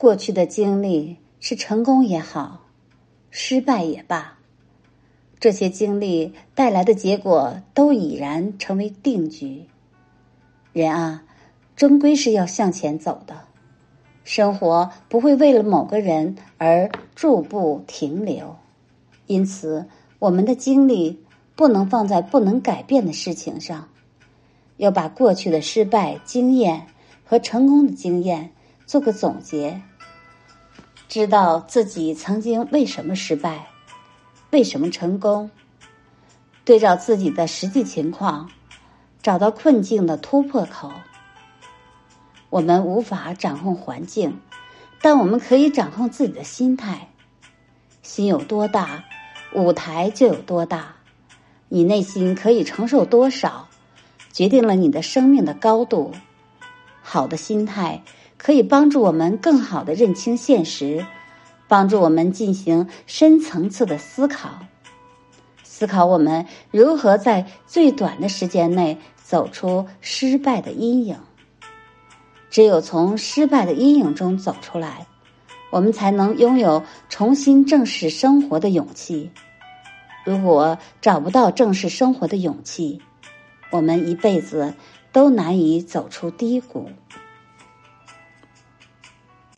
过去的经历是成功也好，失败也罢，这些经历带来的结果都已然成为定局。人啊，终归是要向前走的，生活不会为了某个人而驻步停留，因此我们的精力不能放在不能改变的事情上，要把过去的失败经验和成功的经验做个总结。知道自己曾经为什么失败，为什么成功，对照自己的实际情况，找到困境的突破口。我们无法掌控环境，但我们可以掌控自己的心态。心有多大，舞台就有多大。你内心可以承受多少，决定了你的生命的高度。好的心态。可以帮助我们更好的认清现实，帮助我们进行深层次的思考，思考我们如何在最短的时间内走出失败的阴影。只有从失败的阴影中走出来，我们才能拥有重新正视生活的勇气。如果找不到正视生活的勇气，我们一辈子都难以走出低谷。